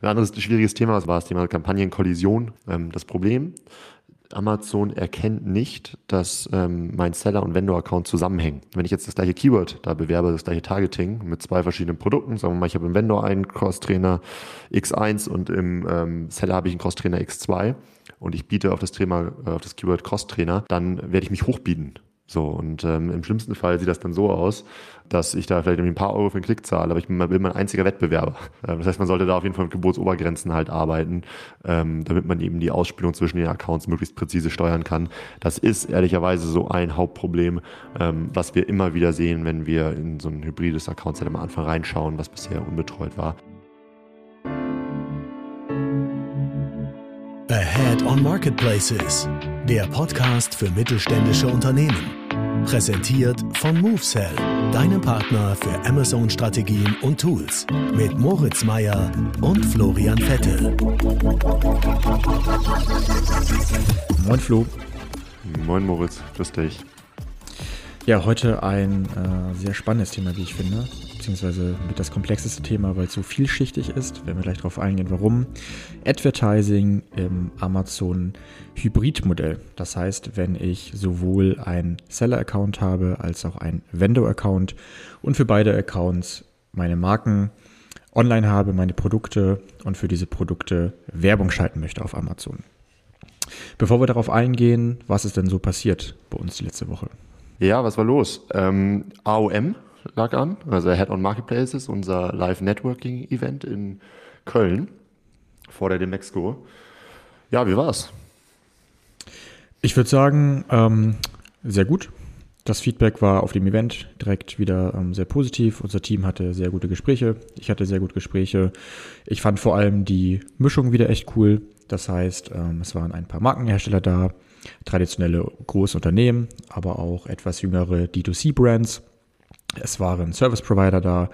Ein anderes schwieriges Thema war das Thema Kampagnenkollision. Ähm, das Problem, Amazon erkennt nicht, dass ähm, mein Seller- und Vendor-Account zusammenhängen. Wenn ich jetzt das gleiche Keyword da bewerbe, das gleiche Targeting mit zwei verschiedenen Produkten, sagen wir mal, ich habe im Vendor einen Cross-Trainer X1 und im ähm, Seller habe ich einen Cross-Trainer X2 und ich biete auf das Thema, äh, auf das Keyword Cross-Trainer, dann werde ich mich hochbieten. So, und ähm, im schlimmsten Fall sieht das dann so aus, dass ich da vielleicht ein paar Euro für einen Klick zahle, aber ich bin, bin mein einziger Wettbewerber. Ähm, das heißt, man sollte da auf jeden Fall mit Geburtsobergrenzen halt arbeiten, ähm, damit man eben die Ausspielung zwischen den Accounts möglichst präzise steuern kann. Das ist ehrlicherweise so ein Hauptproblem, ähm, was wir immer wieder sehen, wenn wir in so ein hybrides Account-Set am Anfang reinschauen, was bisher unbetreut war. Ahead on Marketplaces, der Podcast für mittelständische Unternehmen. Präsentiert von MoveSell, deinem Partner für Amazon-Strategien und Tools. Mit Moritz Meyer und Florian Vettel. Moin Flo. Moin Moritz, grüß dich. Ja, heute ein äh, sehr spannendes Thema, wie ich finde, beziehungsweise mit das komplexeste Thema, weil es so vielschichtig ist. Werden wir gleich darauf eingehen, warum. Advertising im Amazon Hybrid-Modell. Das heißt, wenn ich sowohl einen Seller-Account habe als auch einen Vendor-Account und für beide Accounts meine Marken online habe, meine Produkte und für diese Produkte Werbung schalten möchte auf Amazon. Bevor wir darauf eingehen, was ist denn so passiert bei uns die letzte Woche? Ja, was war los? Ähm, AOM lag an, also Head-on Marketplaces, unser Live-Networking-Event in Köln vor der Demexco. Ja, wie war's? Ich würde sagen, ähm, sehr gut. Das Feedback war auf dem Event direkt wieder ähm, sehr positiv. Unser Team hatte sehr gute Gespräche. Ich hatte sehr gute Gespräche. Ich fand vor allem die Mischung wieder echt cool. Das heißt, ähm, es waren ein paar Markenhersteller da, traditionelle große Unternehmen, aber auch etwas jüngere D2C-Brands. Es waren Service Provider da,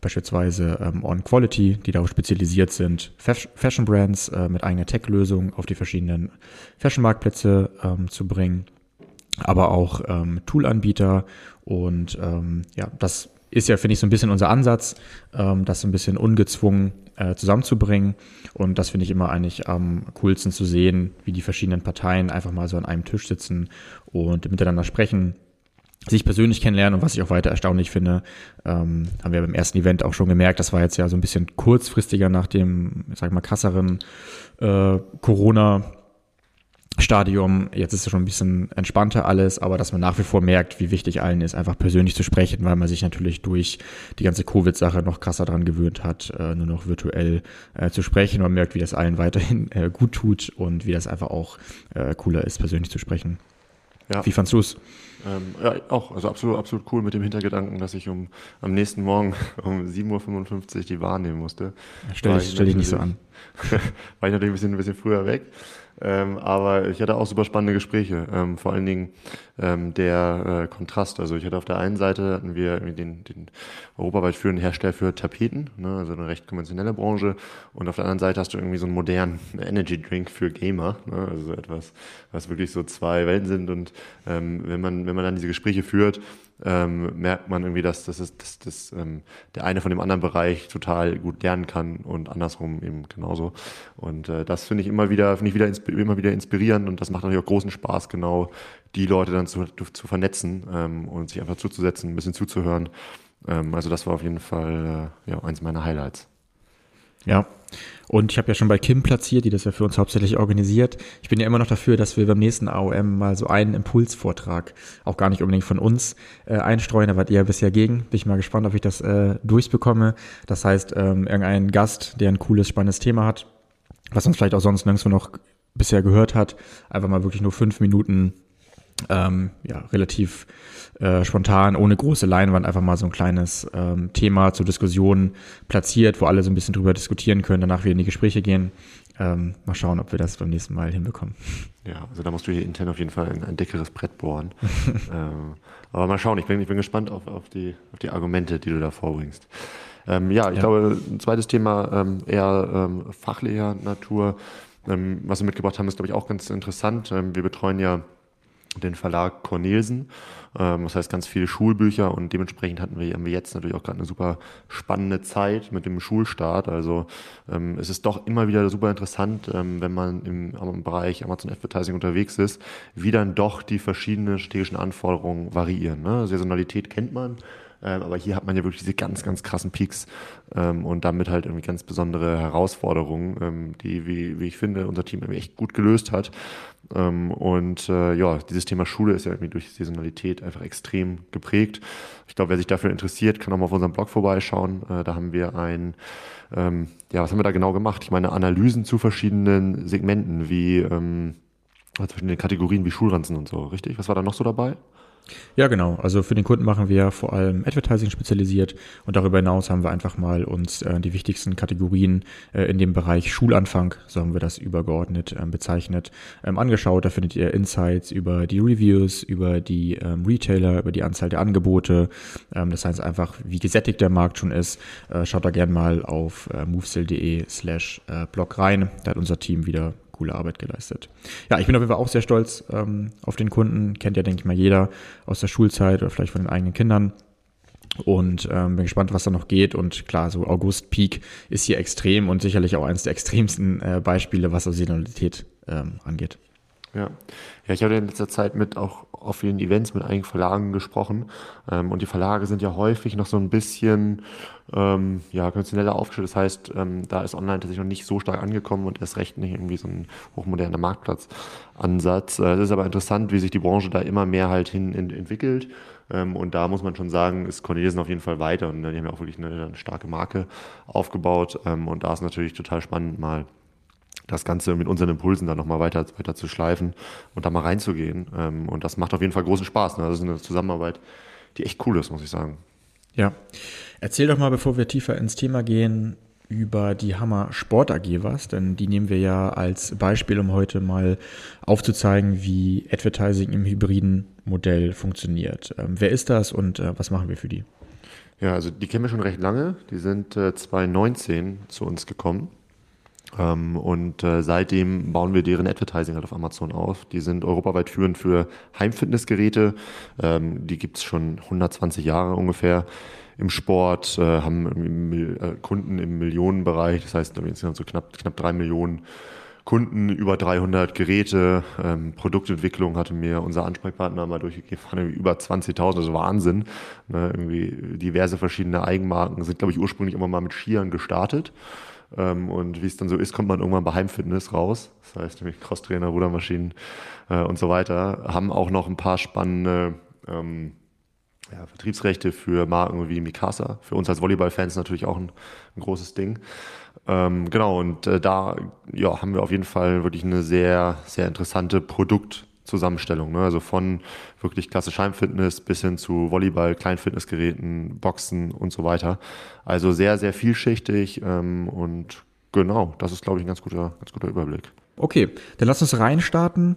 beispielsweise ähm, On Quality, die darauf spezialisiert sind, Fashion Brands äh, mit eigener Tech-Lösung auf die verschiedenen Fashion-Marktplätze ähm, zu bringen, aber auch ähm, Tool-Anbieter und ähm, ja, das ist ja, finde ich, so ein bisschen unser Ansatz, ähm, das so ein bisschen ungezwungen äh, zusammenzubringen. Und das finde ich immer eigentlich am coolsten zu sehen, wie die verschiedenen Parteien einfach mal so an einem Tisch sitzen und miteinander sprechen, sich persönlich kennenlernen und was ich auch weiter erstaunlich finde, ähm, haben wir beim ersten Event auch schon gemerkt, das war jetzt ja so ein bisschen kurzfristiger nach dem, ich sag mal, krasseren äh, Corona Stadium. Jetzt ist es schon ein bisschen entspannter alles, aber dass man nach wie vor merkt, wie wichtig allen ist, einfach persönlich zu sprechen, weil man sich natürlich durch die ganze Covid-Sache noch krasser dran gewöhnt hat, äh, nur noch virtuell äh, zu sprechen. Man merkt, wie das allen weiterhin äh, gut tut und wie das einfach auch äh, cooler ist, persönlich zu sprechen. Ja. Wie fandst du es? Ähm, ja, auch, also absolut, absolut cool mit dem Hintergedanken, dass ich um am nächsten Morgen um 7.55 Uhr die wahrnehmen musste. Stell dich, stell dich nicht so an. war ich natürlich ein bisschen, ein bisschen früher weg. Ähm, aber ich hatte auch super spannende Gespräche. Ähm, vor allen Dingen ähm, der äh, Kontrast. Also ich hatte auf der einen Seite hatten wir den, den europaweit führenden Hersteller für Tapeten, ne, also eine recht konventionelle Branche. Und auf der anderen Seite hast du irgendwie so einen modernen Energy Drink für Gamer, ne, also etwas, was wirklich so zwei Welten sind. Und ähm, wenn man wenn man dann diese Gespräche führt, ähm, merkt man irgendwie, dass, dass, dass, dass ähm, der eine von dem anderen Bereich total gut lernen kann und andersrum eben genauso. Und äh, das finde ich immer wieder, finde ich wieder immer wieder inspirierend und das macht natürlich auch großen Spaß, genau die Leute dann zu, zu vernetzen ähm, und sich einfach zuzusetzen, ein bisschen zuzuhören. Ähm, also das war auf jeden Fall äh, ja, eins meiner Highlights. Ja, und ich habe ja schon bei Kim platziert, die das ja für uns hauptsächlich organisiert. Ich bin ja immer noch dafür, dass wir beim nächsten AOM mal so einen Impulsvortrag, auch gar nicht unbedingt von uns, äh, einstreuen. Da wart ihr ja bisher gegen. Bin ich mal gespannt, ob ich das äh, durchbekomme. Das heißt, ähm, irgendein Gast, der ein cooles, spannendes Thema hat, was uns vielleicht auch sonst nirgendwo noch bisher gehört hat, einfach mal wirklich nur fünf Minuten ähm, ja, relativ äh, spontan, ohne große Leinwand, einfach mal so ein kleines ähm, Thema zur Diskussion platziert, wo alle so ein bisschen drüber diskutieren können, danach wieder in die Gespräche gehen. Ähm, mal schauen, ob wir das beim nächsten Mal hinbekommen. Ja, also da musst du hier intern auf jeden Fall ein, ein dickeres Brett bohren. ähm, aber mal schauen, ich bin, ich bin gespannt auf, auf, die, auf die Argumente, die du da vorbringst. Ähm, ja, ich ja. glaube, ein zweites Thema ähm, eher ähm, fachlicher Natur, ähm, was wir mitgebracht haben, ist, glaube ich, auch ganz interessant. Ähm, wir betreuen ja den Verlag Cornelsen. Ähm, das heißt ganz viele Schulbücher und dementsprechend hatten wir, haben wir jetzt natürlich auch gerade eine super spannende Zeit mit dem Schulstart. Also ähm, es ist doch immer wieder super interessant, ähm, wenn man im, im Bereich Amazon Advertising unterwegs ist, wie dann doch die verschiedenen strategischen Anforderungen variieren. Ne? Saisonalität kennt man. Ähm, aber hier hat man ja wirklich diese ganz, ganz krassen Peaks ähm, und damit halt irgendwie ganz besondere Herausforderungen, ähm, die, wie, wie ich finde, unser Team irgendwie echt gut gelöst hat. Ähm, und äh, ja, dieses Thema Schule ist ja irgendwie durch Saisonalität einfach extrem geprägt. Ich glaube, wer sich dafür interessiert, kann auch mal auf unserem Blog vorbeischauen. Äh, da haben wir ein, ähm, ja, was haben wir da genau gemacht? Ich meine, Analysen zu verschiedenen Segmenten, wie ähm, verschiedene Kategorien wie Schulranzen und so, richtig? Was war da noch so dabei? Ja, genau. Also für den Kunden machen wir vor allem Advertising spezialisiert und darüber hinaus haben wir einfach mal uns äh, die wichtigsten Kategorien äh, in dem Bereich Schulanfang, so haben wir das übergeordnet ähm, bezeichnet, ähm, angeschaut. Da findet ihr Insights über die Reviews, über die ähm, Retailer, über die Anzahl der Angebote. Ähm, das heißt einfach, wie gesättigt der Markt schon ist. Äh, schaut da gerne mal auf äh, movesale.de slash äh, blog rein. Da hat unser Team wieder coole Arbeit geleistet. Ja, ich bin auf jeden Fall auch sehr stolz ähm, auf den Kunden. Kennt ja, denke ich mal, jeder aus der Schulzeit oder vielleicht von den eigenen Kindern. Und ähm, bin gespannt, was da noch geht. Und klar, so August Peak ist hier extrem und sicherlich auch eines der extremsten äh, Beispiele, was Saisonalität ähm, angeht. Ja. ja, ich habe in letzter Zeit mit auch auf vielen Events mit einigen Verlagen gesprochen. Ähm, und die Verlage sind ja häufig noch so ein bisschen ähm, ja, konventioneller aufgestellt. Das heißt, ähm, da ist online tatsächlich noch nicht so stark angekommen und erst recht nicht irgendwie so ein hochmoderner Marktplatzansatz. Äh, es ist aber interessant, wie sich die Branche da immer mehr halt hin in, entwickelt. Ähm, und da muss man schon sagen, ist Cornelisen auf jeden Fall weiter und äh, die haben ja auch wirklich eine, eine starke Marke aufgebaut. Ähm, und da ist natürlich total spannend, mal das Ganze mit unseren Impulsen dann nochmal weiter, weiter zu schleifen und da mal reinzugehen. Ähm, und das macht auf jeden Fall großen Spaß. Ne? Das ist eine Zusammenarbeit, die echt cool ist, muss ich sagen. Ja. Erzähl doch mal, bevor wir tiefer ins Thema gehen, über die Hammer Sport AG was, denn die nehmen wir ja als Beispiel, um heute mal aufzuzeigen, wie Advertising im hybriden Modell funktioniert. Ähm, wer ist das und äh, was machen wir für die? Ja, also die kennen wir schon recht lange. Die sind äh, 2019 zu uns gekommen ähm, und äh, seitdem bauen wir deren Advertising halt auf Amazon auf. Die sind europaweit führend für Heimfitnessgeräte. Ähm, die gibt's schon 120 Jahre ungefähr im Sport, äh, haben äh, Kunden im Millionenbereich, das heißt insgesamt so knapp, knapp drei Millionen Kunden, über 300 Geräte, ähm, Produktentwicklung hatte mir unser Ansprechpartner mal durchgegeben, über 20.000, das ist Wahnsinn. Ne, irgendwie diverse verschiedene Eigenmarken sind, glaube ich, ursprünglich immer mal mit Skiern gestartet und wie es dann so ist, kommt man irgendwann bei Heimfitness raus. Das heißt nämlich Crosstrainer, Rudermaschinen äh, und so weiter. Haben auch noch ein paar spannende ähm, ja, Vertriebsrechte für Marken wie Mikasa. Für uns als Volleyballfans natürlich auch ein, ein großes Ding. Ähm, genau, und äh, da ja, haben wir auf jeden Fall wirklich eine sehr, sehr interessante Produkt- Zusammenstellung. Ne? Also von wirklich klassisch Heimfitness bis hin zu Volleyball, Kleinfitnessgeräten, Boxen und so weiter. Also sehr, sehr vielschichtig ähm, und genau, das ist, glaube ich, ein ganz guter, ganz guter Überblick. Okay, dann lass uns reinstarten.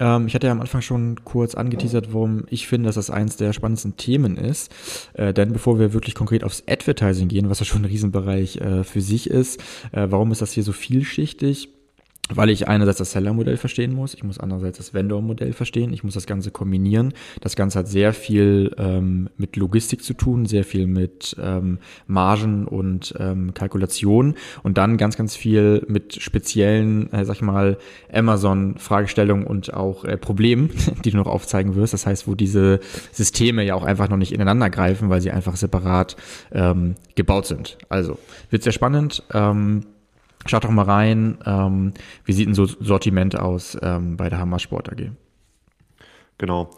Ähm, ich hatte ja am Anfang schon kurz angeteasert, warum ich finde, dass das eins der spannendsten Themen ist. Äh, denn bevor wir wirklich konkret aufs Advertising gehen, was ja schon ein Riesenbereich äh, für sich ist, äh, warum ist das hier so vielschichtig? Weil ich einerseits das Seller-Modell verstehen muss, ich muss andererseits das Vendor-Modell verstehen, ich muss das Ganze kombinieren. Das Ganze hat sehr viel ähm, mit Logistik zu tun, sehr viel mit ähm, Margen und ähm, Kalkulation und dann ganz, ganz viel mit speziellen, äh, sag ich mal, Amazon-Fragestellungen und auch äh, Problemen, die du noch aufzeigen wirst. Das heißt, wo diese Systeme ja auch einfach noch nicht ineinander greifen, weil sie einfach separat ähm, gebaut sind. Also, wird sehr spannend. Ähm, Schaut doch mal rein, ähm, wie sieht ein so Sortiment aus ähm, bei der Hammer Sport AG? Genau.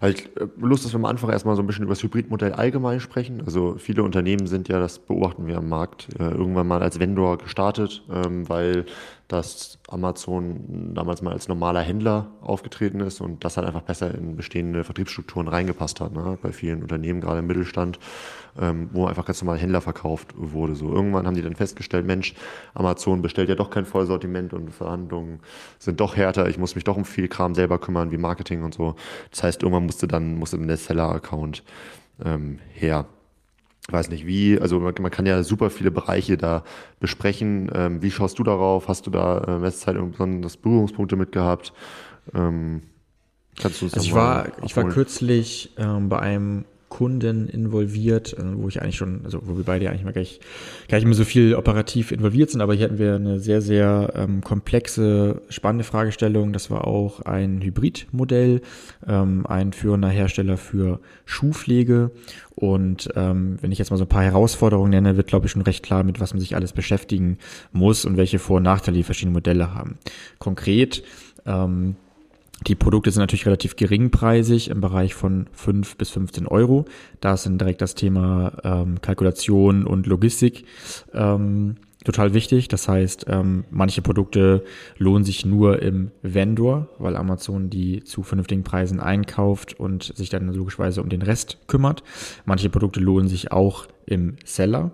Also ich äh, Lust, dass wir am Anfang erstmal so ein bisschen über das Hybridmodell allgemein sprechen. Also viele Unternehmen sind ja, das beobachten wir am Markt, äh, irgendwann mal als Vendor gestartet, ähm, weil dass Amazon damals mal als normaler Händler aufgetreten ist und das halt einfach besser in bestehende Vertriebsstrukturen reingepasst hat. Ne? Bei vielen Unternehmen, gerade im Mittelstand, ähm, wo einfach ganz normal Händler verkauft wurde. So irgendwann haben die dann festgestellt, Mensch, Amazon bestellt ja doch kein Vollsortiment und Verhandlungen sind doch härter. Ich muss mich doch um viel Kram selber kümmern, wie Marketing und so. Das heißt, irgendwann musste dann musste dann der Seller-Account ähm, her weiß nicht wie, also man, man, kann ja super viele Bereiche da besprechen. Ähm, wie schaust du darauf? Hast du da äh, in letzter Zeit besonders Berührungspunkte mit gehabt? Ähm, Kannst du uns Also ich war, ich war kürzlich ähm, bei einem Kunden involviert, äh, wo ich eigentlich schon, also wo wir beide eigentlich mal gleich, gar nicht mehr so viel operativ involviert sind, aber hier hatten wir eine sehr, sehr ähm, komplexe, spannende Fragestellung. Das war auch ein Hybridmodell, ähm, ein führender Hersteller für Schuhpflege. Und ähm, wenn ich jetzt mal so ein paar Herausforderungen nenne, wird, glaube ich, schon recht klar, mit was man sich alles beschäftigen muss und welche Vor- und Nachteile die verschiedenen Modelle haben. Konkret, ähm, die Produkte sind natürlich relativ geringpreisig im Bereich von 5 bis 15 Euro. Da ist dann direkt das Thema ähm, Kalkulation und Logistik ähm, total wichtig. Das heißt, ähm, manche Produkte lohnen sich nur im Vendor, weil Amazon die zu vernünftigen Preisen einkauft und sich dann logischerweise um den Rest kümmert. Manche Produkte lohnen sich auch im Seller.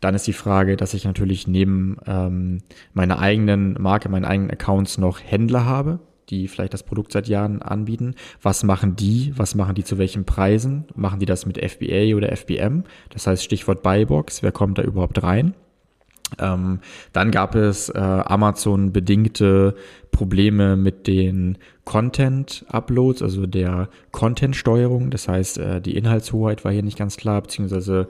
Dann ist die Frage, dass ich natürlich neben ähm, meiner eigenen Marke, meinen eigenen Accounts noch Händler habe, die vielleicht das Produkt seit Jahren anbieten. Was machen die? Was machen die zu welchen Preisen? Machen die das mit FBA oder FBM? Das heißt Stichwort Buybox. Wer kommt da überhaupt rein? Ähm, dann gab es äh, Amazon-bedingte Probleme mit den Content-Uploads, also der Content-Steuerung. Das heißt, äh, die Inhaltshoheit war hier nicht ganz klar, beziehungsweise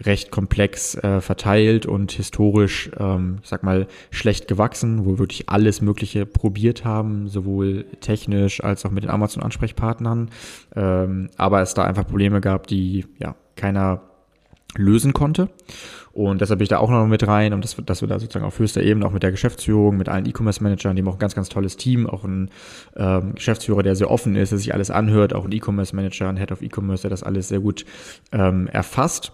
recht komplex äh, verteilt und historisch, ähm, ich sag mal, schlecht gewachsen, wo wir wirklich alles Mögliche probiert haben, sowohl technisch als auch mit den Amazon-Ansprechpartnern. Ähm, aber es da einfach Probleme gab, die ja keiner lösen konnte. Und deshalb bin ich da auch noch mit rein und das, dass wir da sozusagen auf höchster Ebene auch mit der Geschäftsführung, mit allen E-Commerce-Managern, die haben auch ein ganz, ganz tolles Team, auch ein ähm, Geschäftsführer, der sehr offen ist, der sich alles anhört, auch ein E-Commerce-Manager, ein Head of E-Commerce, der das alles sehr gut ähm, erfasst.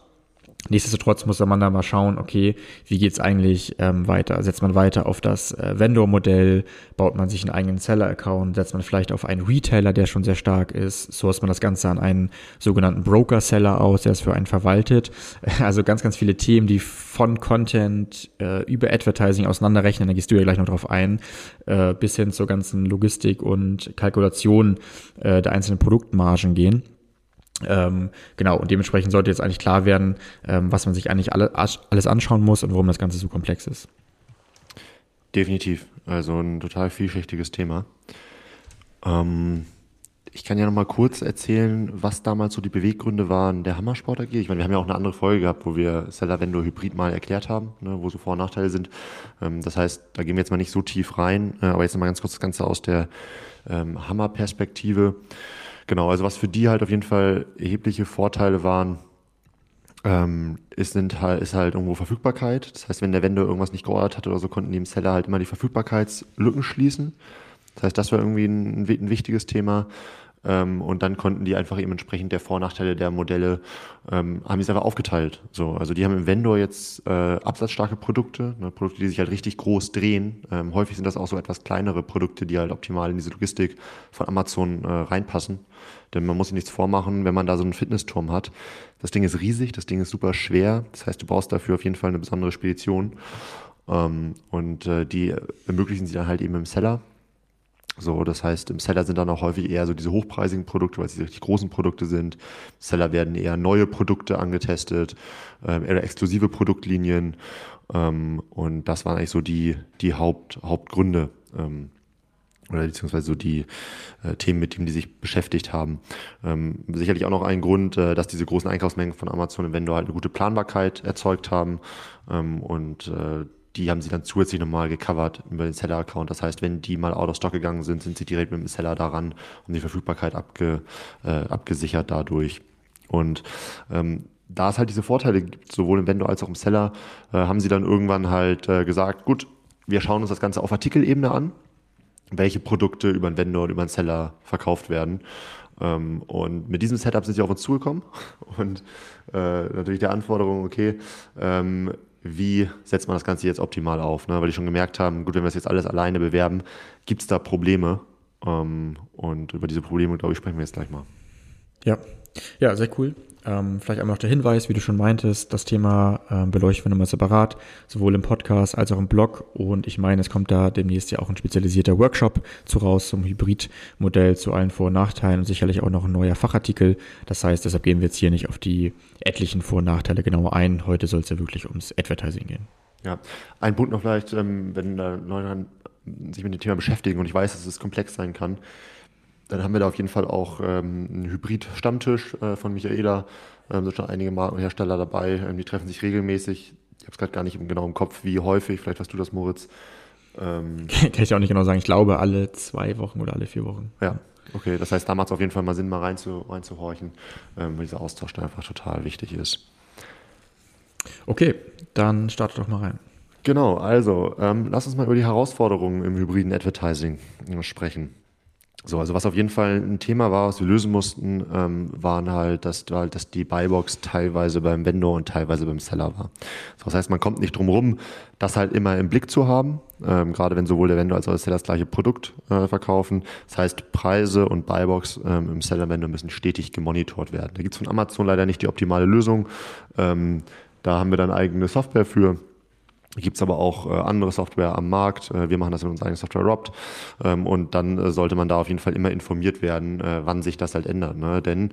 Nichtsdestotrotz muss man da mal schauen, okay, wie geht's eigentlich ähm, weiter? Setzt man weiter auf das äh, Vendor-Modell? Baut man sich einen eigenen Seller-Account? Setzt man vielleicht auf einen Retailer, der schon sehr stark ist? Source man das Ganze an einen sogenannten Broker-Seller aus, der es für einen verwaltet? Also ganz, ganz viele Themen, die von Content äh, über Advertising auseinanderrechnen, da gehst du ja gleich noch drauf ein, äh, bis hin zur ganzen Logistik und Kalkulation äh, der einzelnen Produktmargen gehen. Ähm, genau, und dementsprechend sollte jetzt eigentlich klar werden, ähm, was man sich eigentlich alle, alles anschauen muss und warum das Ganze so komplex ist. Definitiv. Also ein total vielschichtiges Thema. Ähm, ich kann ja noch mal kurz erzählen, was damals so die Beweggründe waren der Hammersport AG. Ich meine, wir haben ja auch eine andere Folge gehabt, wo wir Seller Vendor Hybrid mal erklärt haben, ne, wo so Vor- und Nachteile sind. Ähm, das heißt, da gehen wir jetzt mal nicht so tief rein, äh, aber jetzt noch mal ganz kurz das Ganze aus der ähm, Hammer-Perspektive. Genau, also was für die halt auf jeden Fall erhebliche Vorteile waren, ähm, ist, sind halt, ist halt irgendwo Verfügbarkeit. Das heißt, wenn der Vendor irgendwas nicht geordert hat oder so, konnten die im Seller halt immer die Verfügbarkeitslücken schließen. Das heißt, das war irgendwie ein, ein wichtiges Thema. Ähm, und dann konnten die einfach eben entsprechend der Vor- und Nachteile der Modelle, ähm, haben die es einfach aufgeteilt. So, also die haben im Vendor jetzt äh, absatzstarke Produkte, ne, Produkte, die sich halt richtig groß drehen. Ähm, häufig sind das auch so etwas kleinere Produkte, die halt optimal in diese Logistik von Amazon äh, reinpassen. Denn man muss sich nichts vormachen, wenn man da so einen Fitnessturm hat. Das Ding ist riesig, das Ding ist super schwer. Das heißt, du brauchst dafür auf jeden Fall eine besondere Spedition. Ähm, und äh, die ermöglichen sie dann halt eben im Seller. So, das heißt, im Seller sind dann auch häufig eher so diese hochpreisigen Produkte, weil es die richtig großen Produkte sind. Im Seller werden eher neue Produkte angetestet, ähm, eher exklusive Produktlinien. Ähm, und das waren eigentlich so die, die Haupt, Hauptgründe. Ähm, oder beziehungsweise so die äh, Themen, mit denen die sich beschäftigt haben. Ähm, sicherlich auch noch ein Grund, äh, dass diese großen Einkaufsmengen von Amazon und Vendor halt eine gute Planbarkeit erzeugt haben ähm, und äh, die haben sie dann zusätzlich nochmal gecovert über den Seller-Account. Das heißt, wenn die mal out of stock gegangen sind, sind sie direkt mit dem Seller daran und die Verfügbarkeit abge, äh, abgesichert dadurch. Und ähm, da es halt diese Vorteile gibt, sowohl im Vendor als auch im Seller, äh, haben sie dann irgendwann halt äh, gesagt, gut, wir schauen uns das Ganze auf Artikelebene an, welche Produkte über einen Vendor und über einen Seller verkauft werden. Ähm, und mit diesem Setup sind sie auf uns zugekommen und äh, natürlich der Anforderung, okay, ähm, wie setzt man das Ganze jetzt optimal auf? Ne? Weil die schon gemerkt haben, gut, wenn wir das jetzt alles alleine bewerben, gibt es da Probleme. Ähm, und über diese Probleme, glaube ich, sprechen wir jetzt gleich mal. Ja, ja, sehr cool. Ähm, vielleicht einmal noch der Hinweis, wie du schon meintest, das Thema ähm, beleuchten wir nochmal separat, sowohl im Podcast als auch im Blog. Und ich meine, es kommt da demnächst ja auch ein spezialisierter Workshop zu raus zum Hybridmodell, zu allen Vor- und Nachteilen und sicherlich auch noch ein neuer Fachartikel. Das heißt, deshalb gehen wir jetzt hier nicht auf die etlichen Vor- und Nachteile genauer ein. Heute soll es ja wirklich ums Advertising gehen. Ja, ein Punkt noch vielleicht, ähm, wenn da Leute sich mit dem Thema beschäftigen und ich weiß, dass es komplex sein kann Dann haben wir da auf jeden Fall auch ähm, einen Hybrid-Stammtisch äh, von Michaela. Ähm, sind schon einige Markenhersteller dabei. Ähm, die treffen sich regelmäßig. Ich habe es gerade gar nicht genau im Kopf, wie häufig. Vielleicht hast du das, Moritz. Ähm, Kann ich auch nicht genau sagen. Ich glaube, alle zwei Wochen oder alle vier Wochen. Ja, okay. Das heißt, da macht es auf jeden Fall mal Sinn, mal reinzu, reinzuhorchen, ähm, weil dieser Austausch da einfach total wichtig ist. Okay, dann starte doch mal rein. Genau, also ähm, lass uns mal über die Herausforderungen im hybriden Advertising äh, sprechen. So, also was auf jeden Fall ein Thema war, was wir lösen mussten, ähm, waren halt, dass, dass die Buybox teilweise beim Vendor und teilweise beim Seller war. So, das heißt, man kommt nicht drum rum, das halt immer im Blick zu haben, ähm, gerade wenn sowohl der Vendor als auch der Seller das gleiche Produkt äh, verkaufen. Das heißt, Preise und Buybox ähm, im Seller-Vendor müssen stetig gemonitort werden. Da gibt's von Amazon leider nicht die optimale Lösung. Ähm, da haben wir dann eigene Software für Gibt es aber auch äh, andere Software am Markt. Äh, wir machen das in unserer eigenen Software Robt. Ähm, und dann äh, sollte man da auf jeden Fall immer informiert werden, äh, wann sich das halt ändert. Ne? Denn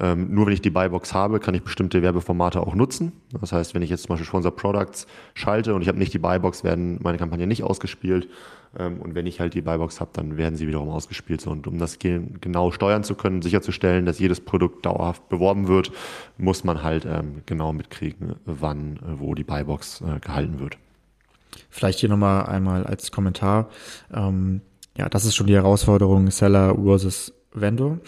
ähm, nur wenn ich die Buybox habe, kann ich bestimmte Werbeformate auch nutzen. Das heißt, wenn ich jetzt zum Beispiel Sponsor Products schalte und ich habe nicht die Buybox, werden meine Kampagnen nicht ausgespielt. Ähm, und wenn ich halt die Buybox habe, dann werden sie wiederum ausgespielt. Und um das genau steuern zu können, sicherzustellen, dass jedes Produkt dauerhaft beworben wird, muss man halt ähm, genau mitkriegen, wann, wo die Buybox äh, gehalten wird. Vielleicht hier nochmal einmal als Kommentar. Ähm, ja, das ist schon die Herausforderung Seller versus Vendor.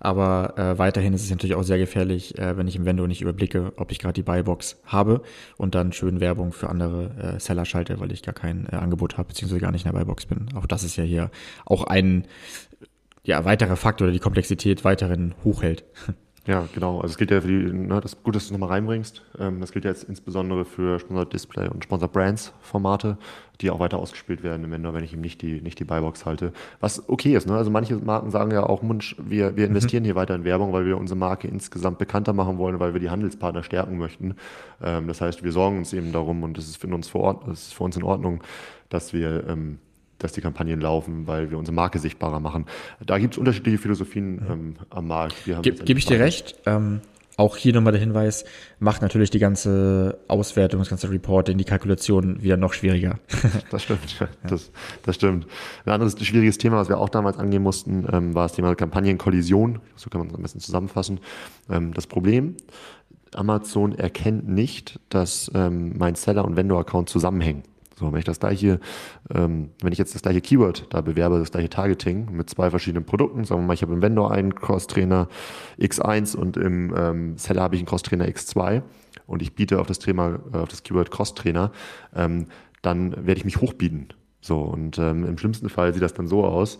Aber äh, weiterhin ist es natürlich auch sehr gefährlich, äh, wenn ich im Vendor nicht überblicke, ob ich gerade die Buybox habe und dann schön Werbung für andere äh, Seller schalte, weil ich gar kein äh, Angebot habe, beziehungsweise gar nicht in der Buybox bin. Auch das ist ja hier auch ein ja, weiterer Faktor, der die Komplexität weiterhin hochhält. Ja, genau. Also es gilt ja für die, ne, das ist gut, dass du es nochmal reinbringst. Ähm, das gilt ja jetzt insbesondere für Sponsor Display und Sponsor Brands Formate, die auch weiter ausgespielt werden im Ende, wenn ich ihm nicht die, nicht die Buybox halte. Was okay ist, ne? Also manche Marken sagen ja auch, Munsch, wir, wir mhm. investieren mhm. hier weiter in Werbung, weil wir unsere Marke insgesamt bekannter machen wollen, weil wir die Handelspartner stärken möchten. Ähm, das heißt, wir sorgen uns eben darum und das ist für uns vor Ort, das ist für uns in Ordnung, dass wir ähm, dass die Kampagnen laufen, weil wir unsere Marke sichtbarer machen. Da gibt es unterschiedliche Philosophien ähm, am Markt. Gebe geb ich dir recht. Ähm, auch hier nochmal der Hinweis, macht natürlich die ganze Auswertung, das ganze Reporting, die Kalkulation wieder noch schwieriger. das stimmt, das, das stimmt. Ein anderes schwieriges Thema, was wir auch damals angehen mussten, ähm, war das Thema Kampagnenkollision. So kann man es am besten zusammenfassen. Ähm, das Problem, Amazon erkennt nicht, dass ähm, mein Seller- und Vendor-Account zusammenhängen. So, wenn ich das gleiche, ähm, wenn ich jetzt das gleiche Keyword da bewerbe, das gleiche Targeting mit zwei verschiedenen Produkten, sagen wir mal, ich habe im Vendor einen Cross-Trainer X1 und im ähm, Seller habe ich einen Cross-Trainer X2 und ich biete auf das Thema, äh, auf das Keyword Cross-Trainer, ähm, dann werde ich mich hochbieten. So, und ähm, im schlimmsten Fall sieht das dann so aus,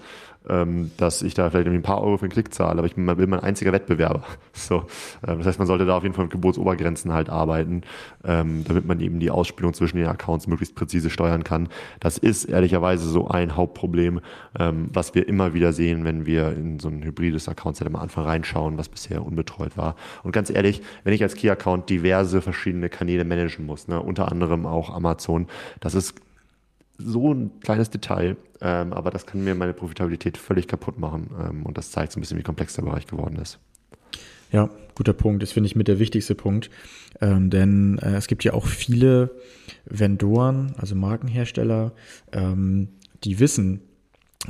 ähm, dass ich da vielleicht ein paar Euro für einen Klick zahle, aber ich bin, bin mein einziger Wettbewerber. So, äh, das heißt, man sollte da auf jeden Fall mit Geburtsobergrenzen halt arbeiten, ähm, damit man eben die Ausspielung zwischen den Accounts möglichst präzise steuern kann. Das ist ehrlicherweise so ein Hauptproblem, ähm, was wir immer wieder sehen, wenn wir in so ein hybrides Account-Set am Anfang reinschauen, was bisher unbetreut war. Und ganz ehrlich, wenn ich als Key-Account diverse verschiedene Kanäle managen muss, ne, unter anderem auch Amazon, das ist so ein kleines Detail, ähm, aber das kann mir meine Profitabilität völlig kaputt machen. Ähm, und das zeigt so ein bisschen, wie komplex der Bereich geworden ist. Ja, guter Punkt. Das finde ich mit der wichtigste Punkt. Ähm, denn äh, es gibt ja auch viele Vendoren, also Markenhersteller, ähm, die wissen,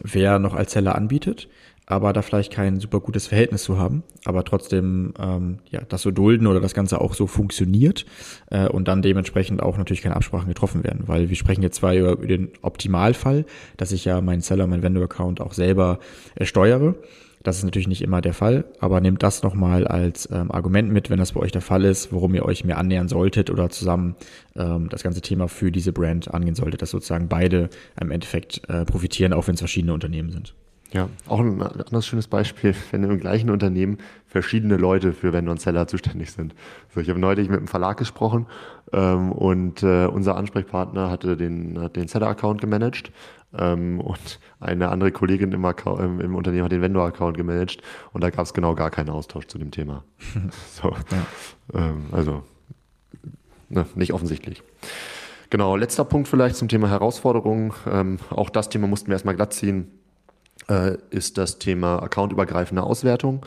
wer noch als Seller anbietet, aber da vielleicht kein super gutes Verhältnis zu haben, aber trotzdem ähm, ja das so dulden oder das Ganze auch so funktioniert äh, und dann dementsprechend auch natürlich keine Absprachen getroffen werden, weil wir sprechen jetzt zwar über, den Optimalfall, dass ich ja meinen Seller, meinen Vendor-Account auch selber äh, steuere. Das ist natürlich nicht immer der Fall, aber nehmt das nochmal als ähm, Argument mit, wenn das bei euch der Fall ist, worum ihr euch mehr annähern solltet oder zusammen ähm, das ganze Thema für diese Brand angehen solltet, dass sozusagen beide im Endeffekt äh, profitieren, auch wenn es verschiedene Unternehmen sind. Ja, auch ein anderes schönes Beispiel, wenn im gleichen Unternehmen verschiedene Leute für Vendor und Seller zuständig sind. So, ich habe neulich mit einem Verlag gesprochen ähm, und äh, unser Ansprechpartner hatte den, hat den Seller-Account gemanagt ähm, und eine andere Kollegin im, Account, im, im Unternehmen hat den Vendor-Account gemanagt und da gab es genau gar keinen Austausch zu dem Thema. so, ja. ähm, also ne, nicht offensichtlich. Genau, letzter Punkt vielleicht zum Thema Herausforderungen. Ähm, auch das Thema mussten wir erstmal glatt ziehen ist das Thema accountübergreifende Auswertung.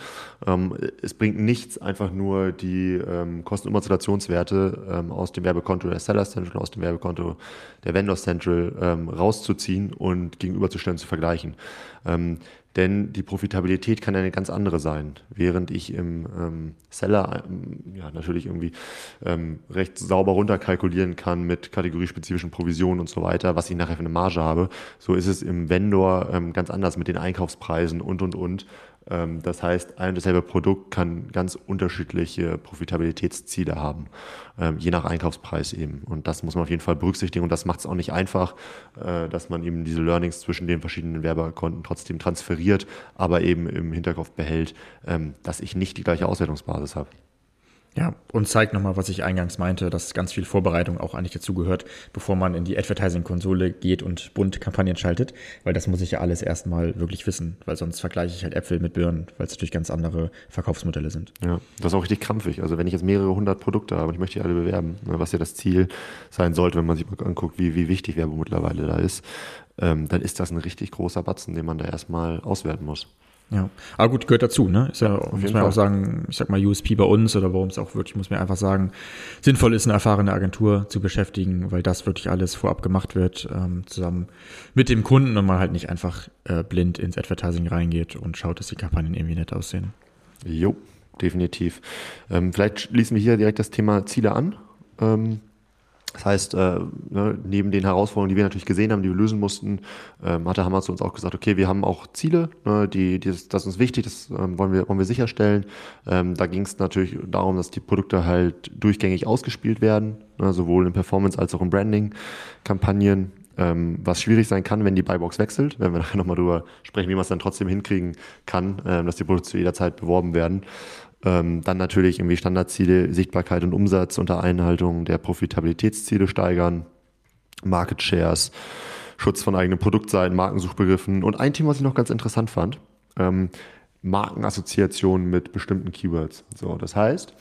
Ähm, es bringt nichts, einfach nur die ähm, Kosten- und Amortisationswerte ähm, aus dem Werbekonto der Seller Central, aus dem Werbekonto der Vendor Central rauszuziehen und gegenüberzustellen, zu vergleichen. Denn die Profitabilität kann eine ganz andere sein. Während ich im ähm, Seller ähm, ja natürlich irgendwie ähm, recht sauber runterkalkulieren kann mit kategoriespezifischen Provisionen und so weiter, was ich nachher für eine Marge habe, so ist es im Vendor ähm, ganz anders mit den Einkaufspreisen und und und. Ähm, das heißt, ein und dasselbe Produkt kann ganz unterschiedliche Profitabilitätsziele haben, ähm, je nach Einkaufspreis eben. Und das muss man auf jeden Fall berücksichtigen. Und das macht es auch nicht einfach, äh, dass man eben diese Learnings zwischen den verschiedenen Werbekonten trotzdem transferiert, aber eben im Hinterkopf behält, ähm, dass ich nicht die gleiche Auswertungsbasis habe. Ja, und zeigt nochmal, was ich eingangs meinte, dass ganz viel Vorbereitung auch eigentlich dazu gehört, bevor man in die Advertising-Konsole geht und bunt Kampagnen schaltet, weil das muss ich ja alles erstmal wirklich wissen, weil sonst vergleiche ich halt Äpfel mit Birnen, weil es natürlich ganz andere Verkaufsmodelle sind. Ja, das ist auch richtig krampfig. Also wenn ich jetzt mehrere hundert Produkte habe und ich möchte die alle bewerben, ne, was ja das Ziel sein sollte, wenn man sich mal anguckt, wie, wie wichtig Werbung mittlerweile da ist, ähm, dann ist das ein richtig großer Batzen, den man da erstmal auswerten muss. Ja, aber gut, gehört dazu, ne? Ist ja, ja muss man Fall. auch sagen, ich sag mal USP bei uns oder warum es auch wirklich, muss man einfach sagen, sinnvoll ist, eine erfahrene Agentur zu beschäftigen, weil das wirklich alles vorab gemacht wird, ähm, zusammen mit dem Kunden und man halt nicht einfach äh, blind ins Advertising reingeht und schaut, dass die Kampagnen irgendwie nett aussehen. Jo, definitiv. Ähm, vielleicht schließen wir hier direkt das Thema Ziele an. Ähm, das heißt, äh, ne, neben den Herausforderungen, die wir natürlich gesehen haben, die wir lösen mussten, ähm, hatte Hammer zu uns auch gesagt, okay, wir haben auch Ziele, ne, die, die das, das ist uns wichtig, das ähm, wollen, wir, wollen wir sicherstellen. Ähm, da ging es natürlich darum, dass die Produkte halt durchgängig ausgespielt werden, ne, sowohl in Performance als auch in Branding-Kampagnen. Ähm, was schwierig sein kann, wenn die Buybox wechselt, wenn wir nachher nochmal drüber sprechen, wie man es dann trotzdem hinkriegen kann, ähm, dass die Produkte zu jeder Zeit beworben werden. Ähm, dann natürlich irgendwie Standardziele, Sichtbarkeit und Umsatz unter Einhaltung der Profitabilitätsziele steigern, Market Shares, Schutz von eigenen Produktseiten, Markensuchbegriffen und ein Thema, was ich noch ganz interessant fand, ähm, Markenassoziationen mit bestimmten Keywords. So, das heißt,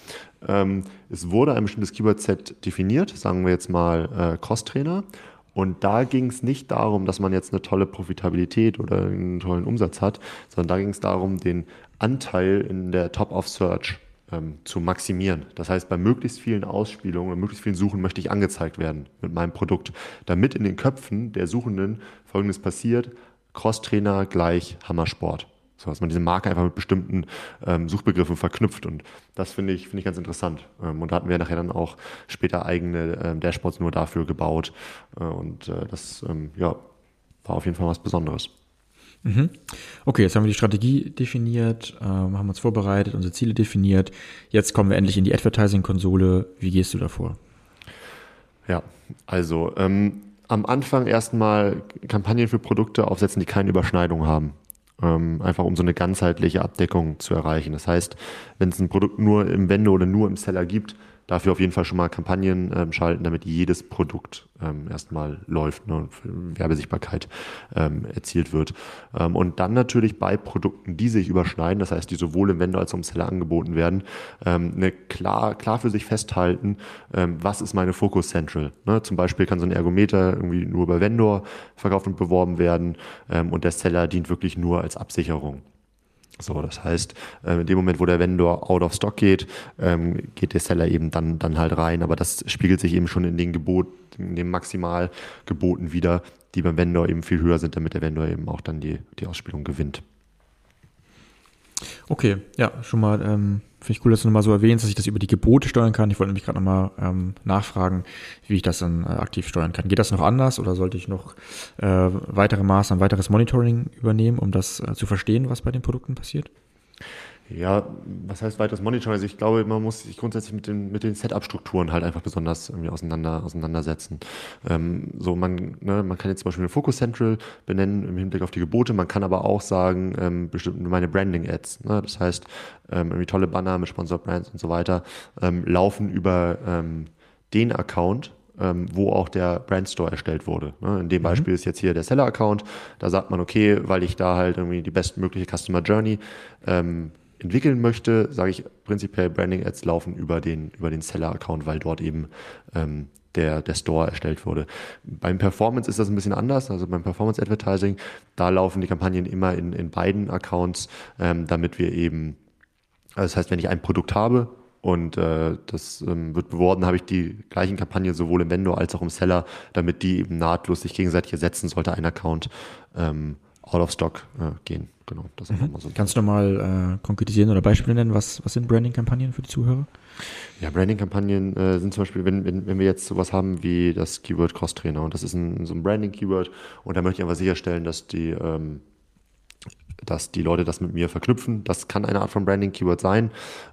ähm, es wurde ein bestimmtes Keyword-Set definiert, sagen wir jetzt mal äh, Cost-Trainer. Und da ging es nicht darum, dass man jetzt eine tolle Profitabilität oder einen tollen Umsatz hat, sondern da ging es darum, den Anteil in der Top of Search ähm, zu maximieren. Das heißt, bei möglichst vielen Ausspielungen und möglichst vielen Suchen möchte ich angezeigt werden mit meinem Produkt, damit in den Köpfen der Suchenden Folgendes passiert, Crosstrainer gleich Hammersport. So, dass man diese Marke einfach mit bestimmten ähm, Suchbegriffen verknüpft. Und das finde ich, finde ich ganz interessant. Ähm, und da hatten wir nachher dann auch später eigene ähm, Dashboards nur dafür gebaut. Äh, und äh, das ähm, ja, war auf jeden Fall was Besonderes. Mhm. Okay, jetzt haben wir die Strategie definiert, ähm, haben uns vorbereitet, unsere Ziele definiert. Jetzt kommen wir endlich in die Advertising-Konsole. Wie gehst du davor? Ja, also ähm, am Anfang erstmal Kampagnen für Produkte aufsetzen, die keine Überschneidung haben. Ähm, einfach um so eine ganzheitliche Abdeckung zu erreichen. Das heißt, wenn es ein Produkt nur im Wende oder nur im Seller gibt, dafür auf jeden Fall schon mal Kampagnen ähm, schalten, damit jedes Produkt ähm, erstmal läuft ne, und Werbesichtbarkeit ähm, erzielt wird. Ähm, und dann natürlich bei Produkten, die sich überschneiden, das heißt, die sowohl im Vendor als auch im Seller angeboten werden, ähm, eine klar, klar für sich festhalten, ähm, was ist meine Focus Central. Ne? Zum Beispiel kann so ein Ergometer irgendwie nur bei Vendor verkauft und beworben werden und der Seller dient wirklich nur als Absicherung. So, das heißt, äh, in dem Moment, wo der Vendor out of stock geht, ähm, geht der Seller eben dann, dann halt rein. Aber das spiegelt sich eben schon in den Geboten, in den Maximalgeboten wieder, die beim Vendor eben viel höher sind, damit der Vendor eben auch dann die, die Ausspielung gewinnt. Okay, ja, schon mal ähm, Finde ich cool, dass du nochmal so erwähnst, dass ich das über die Gebote steuern kann. Ich wollte nämlich gerade nochmal ähm, nachfragen, wie ich das dann äh, aktiv steuern kann. Geht das noch anders oder sollte ich noch äh, weitere Maßnahmen, weiteres Monitoring übernehmen, um das äh, zu verstehen, was bei den Produkten passiert? Ja, was heißt weiteres Monitoring? Also ich glaube, man muss sich grundsätzlich mit den, mit den Setup-Strukturen halt einfach besonders irgendwie auseinander, auseinandersetzen. Ähm, so man, ne, man kann jetzt zum Beispiel eine Focus Central benennen im Hinblick auf die Gebote, man kann aber auch sagen, ähm, bestimmt meine Branding-Ads. Ne? Das heißt, ähm, irgendwie tolle Banner mit Sponsored Brands und so weiter ähm, laufen über ähm, den Account, ähm, wo auch der Brandstore erstellt wurde. Ne? In dem mhm. Beispiel ist jetzt hier der Seller-Account. Da sagt man, okay, weil ich da halt irgendwie die bestmögliche Customer Journey ähm, entwickeln möchte, sage ich prinzipiell Branding Ads laufen über den, über den Seller-Account, weil dort eben ähm, der, der Store erstellt wurde. Beim Performance ist das ein bisschen anders, also beim Performance Advertising, da laufen die Kampagnen immer in, in beiden Accounts, ähm, damit wir eben, also das heißt, wenn ich ein Produkt habe und äh, das ähm, wird beworben, habe ich die gleichen Kampagnen sowohl im Vendor als auch im Seller, damit die eben nahtlos sich gegenseitig ersetzen, sollte ein Account ähm, out of stock äh, gehen. Genau, das mhm. so. Kannst du mal äh, konkretisieren oder Beispiele nennen? Was, was sind Branding-Kampagnen für die Zuhörer? Ja, Branding-Kampagnen äh, sind zum Beispiel, wenn, wenn, wenn wir jetzt sowas haben wie das Keyword Cost Trainer und das ist ein, so ein Branding-Keyword und da möchte ich einfach sicherstellen, dass die ähm, dass die Leute das mit mir verknüpfen. Das kann eine Art von Branding-Keyword sein,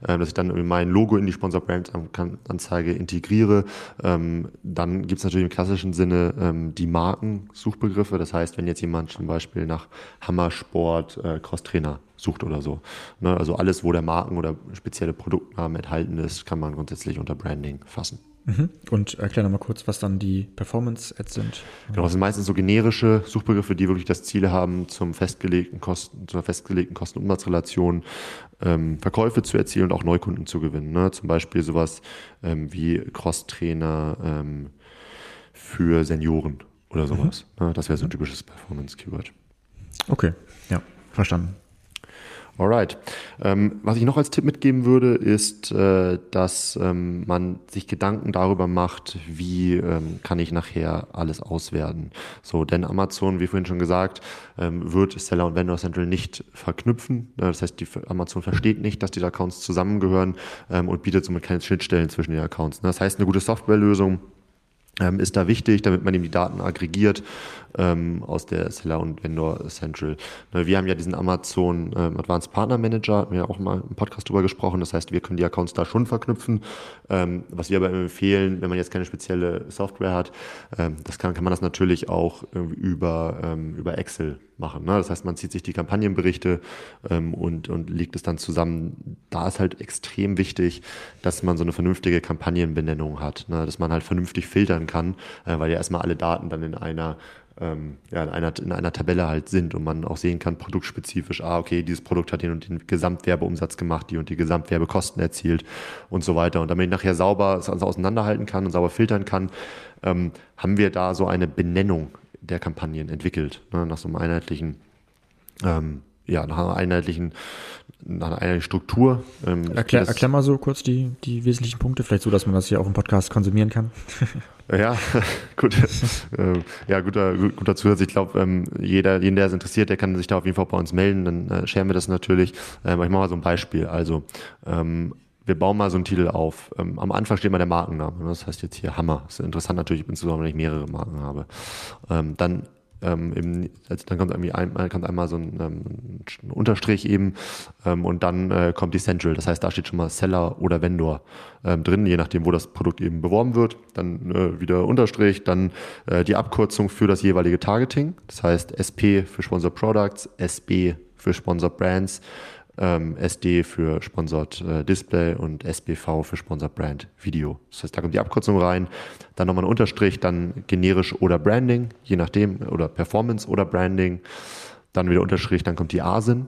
äh, dass ich dann mein Logo in die Sponsor-Brand-Anzeige integriere. Ähm, dann gibt es natürlich im klassischen Sinne ähm, die Marken-Suchbegriffe. Das heißt, wenn jetzt jemand zum Beispiel nach Hammersport äh, Crosstrainer sucht oder so. Ne? Also alles, wo der Marken- oder spezielle Produktnamen enthalten ist, kann man grundsätzlich unter Branding fassen. Mhm. Und erklär nochmal kurz, was dann die Performance-Ads sind. Genau, das sind meistens so generische Suchbegriffe, die wirklich das Ziel haben, zum festgelegten Kosten, zur festgelegten Kosten-Umsatzrelation ähm, Verkäufe zu erzielen und auch Neukunden zu gewinnen. Ne? Zum Beispiel sowas ähm, wie Cross-Trainer ähm, für Senioren oder sowas. Mhm. Ne? Das wäre so ein typisches Performance-Keyword. Okay, ja, verstanden. Alright. Ähm, was ich noch als Tipp mitgeben würde, ist, äh, dass ähm, man sich Gedanken darüber macht, wie ähm, kann ich nachher alles auswerten. So, denn Amazon, wie vorhin schon gesagt, ähm, wird Seller und Vendor Central nicht verknüpfen. Das heißt, die, Amazon versteht nicht, dass die Accounts zusammengehören ähm, und bietet somit keine Schnittstellen zwischen den Accounts. Das heißt, eine gute Softwarelösung ähm, ist da wichtig, damit man eben die Daten aggregiert ähm, aus der Seller und Vendor Central. Ne, wir haben ja diesen Amazon ähm, Advanced Partner Manager, haben ja auch mal im Podcast drüber gesprochen. Das heißt, wir können die Accounts da schon verknüpfen. Ähm, was wir aber empfehlen, wenn man jetzt keine spezielle Software hat, ähm, das kann, kann man das natürlich auch über, ähm, über Excel machen. Ne? Das heißt, man zieht sich die Kampagnenberichte ähm, und, und legt es dann zusammen. Da ist halt extrem wichtig, dass man so eine vernünftige Kampagnenbenennung hat, ne? dass man halt vernünftig filtern kann, äh, weil ja erstmal alle Daten dann in einer ähm, ja, in einer, in einer Tabelle halt sind und man auch sehen kann, produktspezifisch, ah, okay, dieses Produkt hat den und den Gesamtwerbeumsatz gemacht, die und die Gesamtwerbekosten erzielt und so weiter. Und damit ich nachher sauber es auseinanderhalten kann und sauber filtern kann, ähm, haben wir da so eine Benennung der Kampagnen entwickelt, ne, nach so einem einheitlichen ähm, ja, nach einer einheitlichen, nach einer einheitlichen Struktur. Ähm, erklär, erklär mal so kurz die, die wesentlichen Punkte, vielleicht so, dass man das hier auch im Podcast konsumieren kann. ja, gut. Ähm, ja, guter, guter Zusatz. Ich glaube, ähm, jeder, jeden, der es interessiert, der kann sich da auf jeden Fall bei uns melden, dann äh, sharen wir das natürlich. Ähm, ich mache mal so ein Beispiel. Also, ähm, wir bauen mal so einen Titel auf. Ähm, am Anfang steht mal der Markenname. Das heißt jetzt hier Hammer. Das ist interessant natürlich, insbesondere wenn ich mehrere Marken habe. Ähm, dann ähm, im, also dann kommt irgendwie ein, kommt einmal so ein, ähm, ein Unterstrich eben ähm, und dann äh, kommt die Central. Das heißt, da steht schon mal Seller oder Vendor ähm, drin, je nachdem, wo das Produkt eben beworben wird. Dann äh, wieder Unterstrich, dann äh, die Abkürzung für das jeweilige Targeting. Das heißt SP für Sponsor Products, SB für Sponsor Brands, ähm, SD für Sponsored äh, Display und SBV für Sponsored Brand Video. Das heißt, da kommt die Abkürzung rein, dann nochmal ein Unterstrich, dann generisch oder Branding, je nachdem, oder Performance oder Branding, dann wieder Unterstrich, dann kommt die ASIN,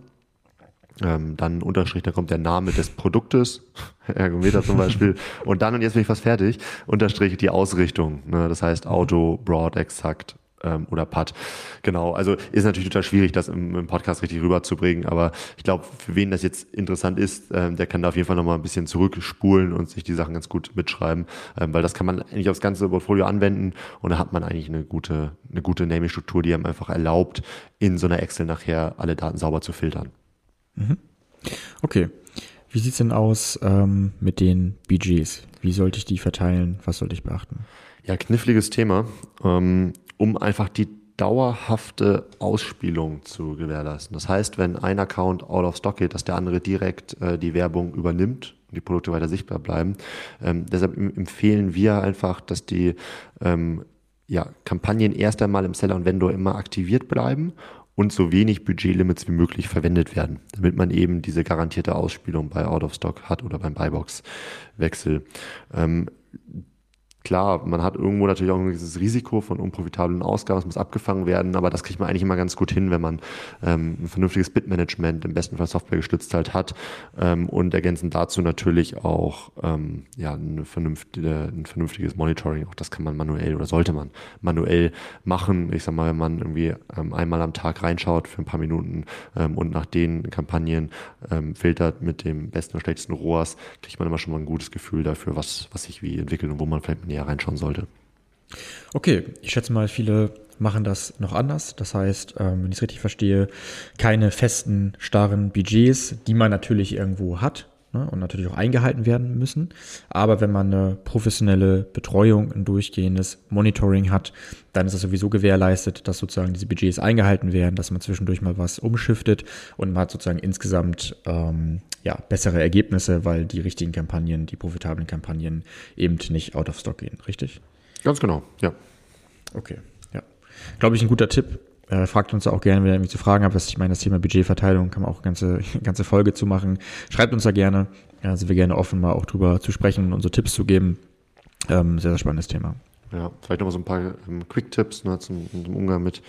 ähm, dann Unterstrich, dann kommt der Name des Produktes, Ergometer zum Beispiel, und dann, und jetzt bin ich fast fertig, Unterstrich die Ausrichtung, ne? das heißt Auto, Broad, Exakt, ähm, oder Putt. Genau, also ist natürlich total schwierig, das im, im Podcast richtig rüberzubringen, aber ich glaube, für wen das jetzt interessant ist, ähm, der kann da auf jeden Fall nochmal ein bisschen zurückspulen und sich die Sachen ganz gut mitschreiben, ähm, weil das kann man eigentlich aufs ganze Portfolio anwenden und da hat man eigentlich eine gute, eine gute Naming-Struktur, die einem einfach erlaubt, in so einer Excel nachher alle Daten sauber zu filtern. Mhm. Okay. Wie sieht's denn aus ähm, mit den BGs? Wie sollte ich die verteilen? Was sollte ich beachten? Ja, kniffliges Thema. Ähm, um einfach die dauerhafte Ausspielung zu gewährleisten. Das heißt, wenn ein Account out of stock geht, dass der andere direkt äh, die Werbung übernimmt und die Produkte weiter sichtbar bleiben. Ähm, deshalb empfehlen wir einfach, dass die ähm, ja, Kampagnen erst einmal im Seller und Vendor immer aktiviert bleiben und so wenig Budgetlimits wie möglich verwendet werden, damit man eben diese garantierte Ausspielung bei Out of Stock hat oder beim Buybox-Wechsel. Ähm, Klar, man hat irgendwo natürlich auch ein gewisses Risiko von unprofitablen Ausgaben, das muss abgefangen werden, aber das kriegt man eigentlich immer ganz gut hin, wenn man ähm, ein vernünftiges Bitmanagement, im besten Fall Software gestützt halt hat ähm, und ergänzend dazu natürlich auch ähm, ja, eine vernünftige, ein vernünftiges Monitoring, auch das kann man manuell oder sollte man manuell machen. Ich sag mal, wenn man irgendwie ähm, einmal am Tag reinschaut für ein paar Minuten ähm, und nach den Kampagnen ähm, filtert mit dem besten oder schlechtesten ROAS, kriegt man immer schon mal ein gutes Gefühl dafür, was, was sich wie entwickelt und wo man vielleicht näher reinschauen sollte. Okay, ich schätze mal, viele machen das noch anders. Das heißt, ähm, wenn ich es richtig verstehe, keine festen, starren Budgets, die man natürlich irgendwo hat ne, und natürlich auch eingehalten werden müssen. Aber wenn man eine professionelle Betreuung, ein durchgehendes Monitoring hat, dann ist es sowieso gewährleistet, dass sozusagen diese Budgets eingehalten werden, dass man zwischendurch mal was umschiftet und man hat sozusagen insgesamt ähm, ja, bessere Ergebnisse, weil die richtigen Kampagnen, die profitablen Kampagnen eben nicht out of stock gehen, richtig? Ganz genau, ja. Okay, ja. Glaube ich, ein guter Tipp. Äh, fragt uns auch gerne, wenn ihr irgendwie zu Fragen habt. Was ich meine, das Thema Budgetverteilung kann man auch ganze, ganze Folge zu machen. Schreibt uns da gerne. Ja, sind wir gerne offen, mal auch drüber zu sprechen und unsere Tipps zu geben. Ähm, sehr, sehr spannendes Thema. Ja, vielleicht nochmal so ein paar ähm, Quick-Tipps ne, zum, zum Umgang mit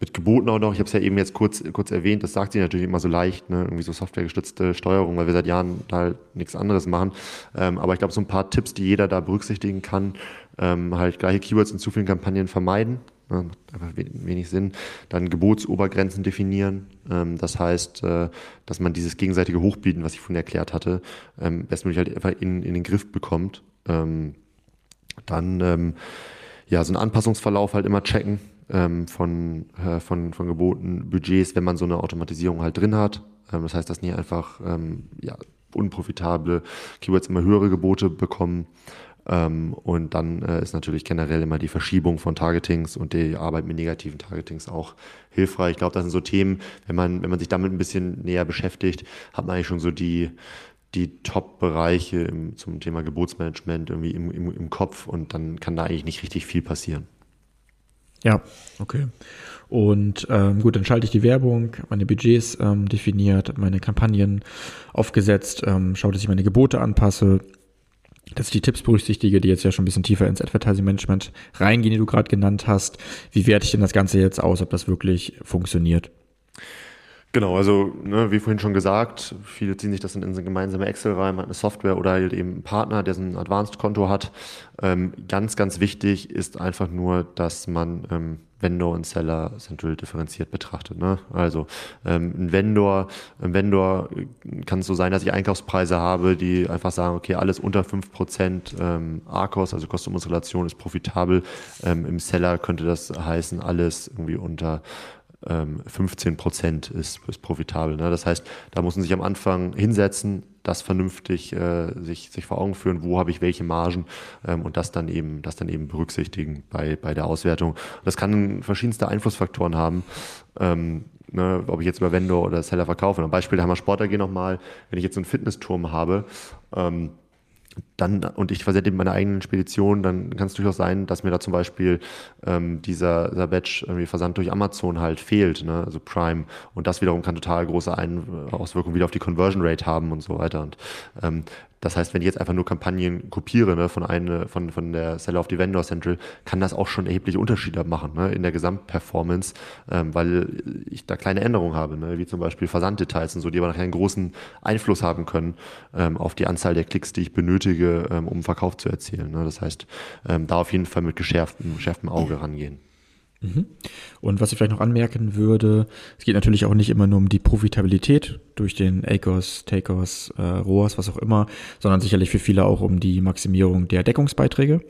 mit Geboten auch noch. Ich habe es ja eben jetzt kurz, kurz erwähnt, das sagt sie natürlich immer so leicht, ne? irgendwie so softwaregestützte Steuerung, weil wir seit Jahren halt nichts anderes machen. Ähm, aber ich glaube, so ein paar Tipps, die jeder da berücksichtigen kann, ähm, halt gleiche Keywords in zu vielen Kampagnen vermeiden. Ne? Einfach wenig Sinn. Dann Gebotsobergrenzen definieren. Ähm, das heißt, äh, dass man dieses gegenseitige Hochbieten, was ich vorhin erklärt hatte, ähm, bestmöglich halt einfach in, in den Griff bekommt. Ähm, dann ähm, ja, so einen Anpassungsverlauf halt immer checken ähm, von, äh, von, von Geboten, Budgets, wenn man so eine Automatisierung halt drin hat. Ähm, das heißt, dass nie einfach ja, unprofitable Keywords immer höhere Gebote bekommen. Ähm, und dann äh, ist natürlich generell immer die Verschiebung von Targetings und die Arbeit mit negativen Targetings auch hilfreich. Ich glaube, das sind so Themen, wenn man, wenn man sich damit ein bisschen näher beschäftigt, hat man eigentlich schon so die, die Top-Bereiche zum Thema Gebotsmanagement irgendwie im, im, im Kopf und dann kann da eigentlich nicht richtig viel passieren. Ja, okay. Und ähm, gut, dann schalte ich die Werbung, meine Budgets ähm, definiert, meine Kampagnen aufgesetzt, ähm, schaue, dass ich meine Gebote anpasse, dass ich die Tipps berücksichtige, die jetzt ja schon ein bisschen tiefer ins Advertising Management reingehen, die du gerade genannt hast. Wie werte ich denn das Ganze jetzt aus, ob das wirklich funktioniert? Genau, also ne, wie vorhin schon gesagt, viele ziehen sich das in, in eine gemeinsame Excel rein, hat eine Software oder halt eben einen Partner, der so ein Advanced-Konto hat. Ähm, ganz, ganz wichtig ist einfach nur, dass man ähm, Vendor und Seller Central differenziert betrachtet. Ne? Also ähm, ein Vendor, ein Vendor kann es so sein, dass ich Einkaufspreise habe, die einfach sagen, okay, alles unter 5% ähm, ARCOS, also Kostenumsatzrelation ist profitabel. Ähm, Im Seller könnte das heißen, alles irgendwie unter 15 ähm, Prozent ist, ist profitabel. Ne? Das heißt, da muss man sich am Anfang hinsetzen, das vernünftig äh, sich, sich vor Augen führen, wo habe ich welche Margen ähm, und das dann eben, das dann eben berücksichtigen bei, bei der Auswertung. Das kann verschiedenste Einflussfaktoren haben. Ähm, ne, ob ich jetzt über Vendor oder Seller verkaufe. Ein Beispiel, da haben wir Sport AG nochmal, wenn ich jetzt so einen Fitnessturm habe, ähm, dann und ich versende meine eigenen Speditionen, dann kann es durchaus sein, dass mir da zum Beispiel ähm, dieser, dieser Batch irgendwie Versand durch Amazon halt fehlt, ne? also Prime. Und das wiederum kann total große Ein Auswirkungen wieder auf die Conversion Rate haben und so weiter. Und ähm, das heißt, wenn ich jetzt einfach nur Kampagnen kopiere ne, von, eine, von, von der Seller auf die Vendor Central, kann das auch schon erhebliche Unterschiede machen ne, in der Gesamtperformance, ähm, weil ich da kleine Änderungen habe, ne, wie zum Beispiel Versanddetails und so, die aber nachher einen großen Einfluss haben können ähm, auf die Anzahl der Klicks, die ich benötige, ähm, um Verkauf zu erzielen. Ne. Das heißt, ähm, da auf jeden Fall mit geschärftem, geschärftem Auge rangehen. Mhm. Und was ich vielleicht noch anmerken würde, es geht natürlich auch nicht immer nur um die Profitabilität durch den ACOS, TACOS, äh, ROAS, was auch immer, sondern sicherlich für viele auch um die Maximierung der Deckungsbeiträge.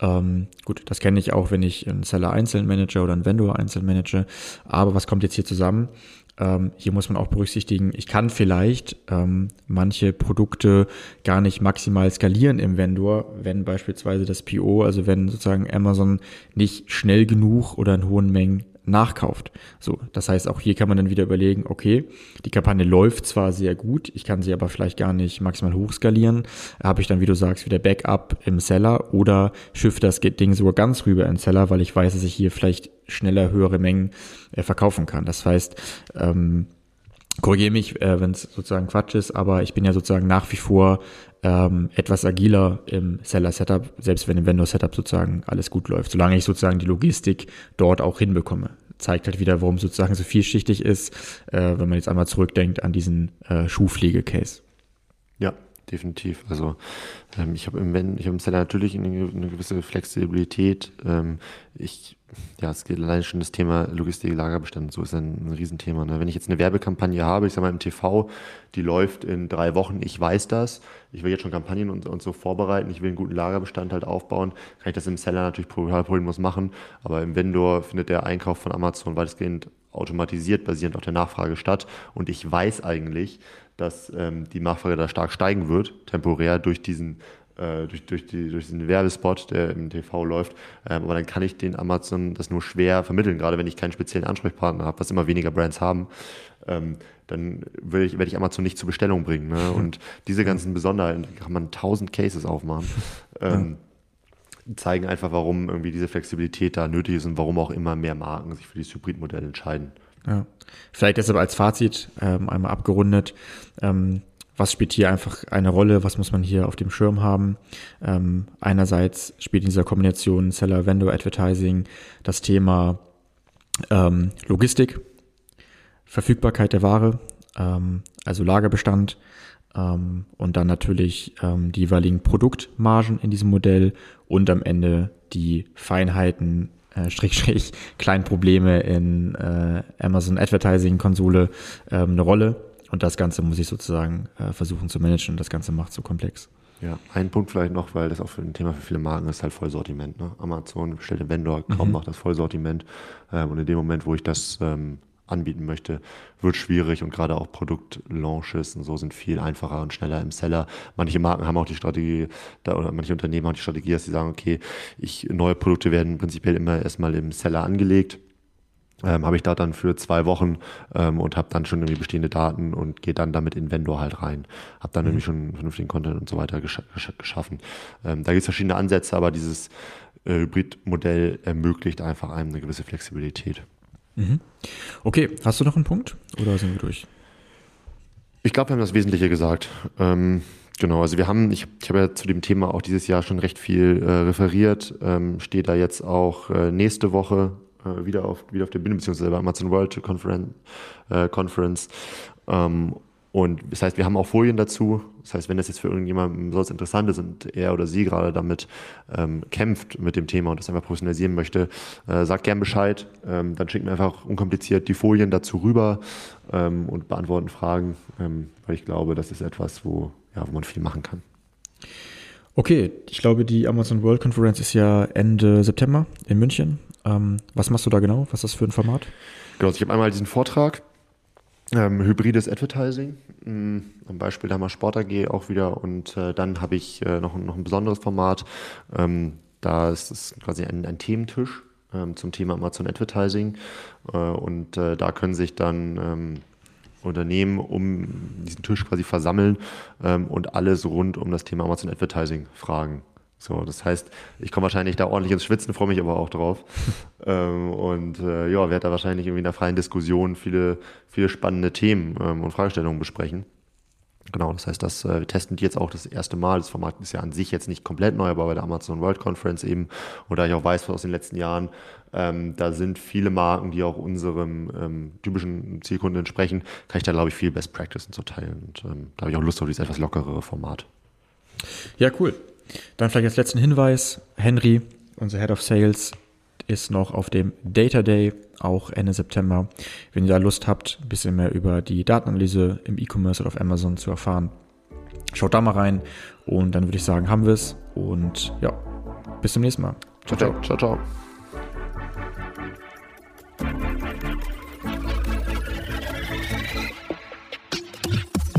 Ähm, gut, das kenne ich auch, wenn ich einen Seller einzeln manage oder einen Vendor einzeln manage. Aber was kommt jetzt hier zusammen? Ähm, hier muss man auch berücksichtigen, ich kann vielleicht ähm, manche Produkte gar nicht maximal skalieren im Vendor, wenn beispielsweise das PO, also wenn sozusagen Amazon nicht schnell genug oder in hohen Mengen nachkauft. So, das heißt, auch hier kann man dann wieder überlegen, okay, die Kampagne läuft zwar sehr gut, ich kann sie aber vielleicht gar nicht maximal hochskalieren. Habe ich dann, wie du sagst, wieder Backup im Seller oder schiffe das Ding sogar ganz rüber in Seller, weil ich weiß, dass ich hier vielleicht schneller höhere Mengen äh, verkaufen kann. Das heißt, ähm, korrigiere mich, äh, wenn es sozusagen Quatsch ist, aber ich bin ja sozusagen nach wie vor ähm, etwas agiler im Seller-Setup, selbst wenn im Vendor-Setup sozusagen alles gut läuft, solange ich sozusagen die Logistik dort auch hinbekomme. Zeigt halt wieder, warum sozusagen so vielschichtig ist, äh, wenn man jetzt einmal zurückdenkt an diesen äh, Schuhpflege-Case. Ja, definitiv. Also ähm, ich habe im, ich hab im Seller natürlich eine, eine gewisse Flexibilität. Ähm, ich, ja, es geht allein schon das Thema Logistik, Lagerbestand, so ist ein, ein Riesenthema. Ne? Wenn ich jetzt eine Werbekampagne habe, ich sage mal im TV, die läuft in drei Wochen, ich weiß das, ich will jetzt schon Kampagnen und, und so vorbereiten, ich will einen guten Lagerbestand halt aufbauen, kann ich das im Seller natürlich problemlos machen, aber im Vendor findet der Einkauf von Amazon weitestgehend automatisiert basierend auf der Nachfrage statt und ich weiß eigentlich, dass ähm, die Nachfrage da stark steigen wird, temporär durch diesen äh, durch, durch, die, durch diesen Werbespot, der im TV läuft. Ähm, aber dann kann ich den Amazon das nur schwer vermitteln, gerade wenn ich keinen speziellen Ansprechpartner habe, was immer weniger Brands haben. Ähm, dann werde ich, werd ich Amazon nicht zur Bestellung bringen. Ne? Und diese ganzen Besonderheiten, kann man tausend Cases aufmachen. Ähm, zeigen einfach, warum irgendwie diese Flexibilität da nötig ist und warum auch immer mehr Marken sich für dieses Hybridmodell entscheiden. Ja. Vielleicht deshalb als Fazit ähm, einmal abgerundet. Ähm, was spielt hier einfach eine Rolle? Was muss man hier auf dem Schirm haben? Ähm, einerseits spielt in dieser Kombination Seller-Vendor-Advertising das Thema ähm, Logistik, Verfügbarkeit der Ware, ähm, also Lagerbestand ähm, und dann natürlich die jeweiligen Produktmargen in diesem Modell und am Ende die Feinheiten äh, Strich, Strich, kleinen Probleme in äh, Amazon Advertising Konsole ähm, eine Rolle. Und das Ganze muss ich sozusagen äh, versuchen zu managen und das Ganze macht so komplex. Ja, ein Punkt vielleicht noch, weil das auch für ein Thema für viele Marken ist, halt Vollsortiment. Ne? Amazon bestellt den Vendor, kaum mhm. macht das Vollsortiment. Ähm, und in dem Moment, wo ich das ähm, anbieten möchte, wird schwierig und gerade auch Produktlaunches und so sind viel einfacher und schneller im Seller. Manche Marken haben auch die Strategie, da, oder manche Unternehmen haben die Strategie, dass sie sagen, okay, ich, neue Produkte werden prinzipiell immer erstmal im Seller angelegt. Ähm, habe ich da dann für zwei Wochen ähm, und habe dann schon irgendwie bestehende Daten und gehe dann damit in Vendor halt rein. Habe dann mhm. irgendwie schon vernünftigen Content und so weiter gesch gesch geschaffen. Ähm, da gibt es verschiedene Ansätze, aber dieses äh, Hybridmodell ermöglicht einfach einem eine gewisse Flexibilität. Mhm. Okay, hast du noch einen Punkt oder sind wir durch? Ich glaube, wir haben das Wesentliche gesagt. Ähm, genau, also wir haben, ich, ich habe ja zu dem Thema auch dieses Jahr schon recht viel äh, referiert, ähm, stehe da jetzt auch äh, nächste Woche äh, wieder, auf, wieder auf der Bühne, beziehungsweise bei Amazon World Conference. Äh, Conference ähm, und das heißt, wir haben auch Folien dazu. Das heißt, wenn das jetzt für irgendjemanden sonst interessant ist und er oder sie gerade damit ähm, kämpft mit dem Thema und das einfach professionalisieren möchte, äh, sagt gern Bescheid. Ähm, dann schicken wir einfach unkompliziert die Folien dazu rüber ähm, und beantworten Fragen, ähm, weil ich glaube, das ist etwas, wo, ja, wo man viel machen kann. Okay, ich glaube, die Amazon World Conference ist ja Ende September in München. Ähm, was machst du da genau? Was ist das für ein Format? Genau, also ich habe einmal diesen Vortrag ähm, hybrides Advertising, ähm, am Beispiel der Sport AG auch wieder. Und äh, dann habe ich äh, noch, noch ein besonderes Format. Ähm, da ist es quasi ein, ein Thementisch ähm, zum Thema Amazon Advertising. Äh, und äh, da können sich dann ähm, Unternehmen um diesen Tisch quasi versammeln ähm, und alles rund um das Thema Amazon Advertising fragen. So, das heißt, ich komme wahrscheinlich da ordentlich ins Schwitzen, freue mich aber auch drauf. ähm, und äh, ja, werde da wahrscheinlich irgendwie in einer freien Diskussion viele, viele spannende Themen ähm, und Fragestellungen besprechen. Genau, das heißt, das äh, wir testen die jetzt auch das erste Mal. Das Format ist ja an sich jetzt nicht komplett neu, aber bei der Amazon World Conference eben. Und da ich auch weiß aus den letzten Jahren, ähm, da sind viele Marken, die auch unserem ähm, typischen Zielkunden entsprechen, kann ich da, glaube ich, viel Best Practice zu teilen. Und ähm, da habe ich auch Lust auf dieses etwas lockerere Format. Ja, cool. Dann vielleicht als letzten Hinweis, Henry, unser Head of Sales, ist noch auf dem Data Day, auch Ende September. Wenn ihr da Lust habt, ein bisschen mehr über die Datenanalyse im E-Commerce oder auf Amazon zu erfahren, schaut da mal rein und dann würde ich sagen, haben wir es und ja, bis zum nächsten Mal. Ciao, ciao. Ciao, ciao.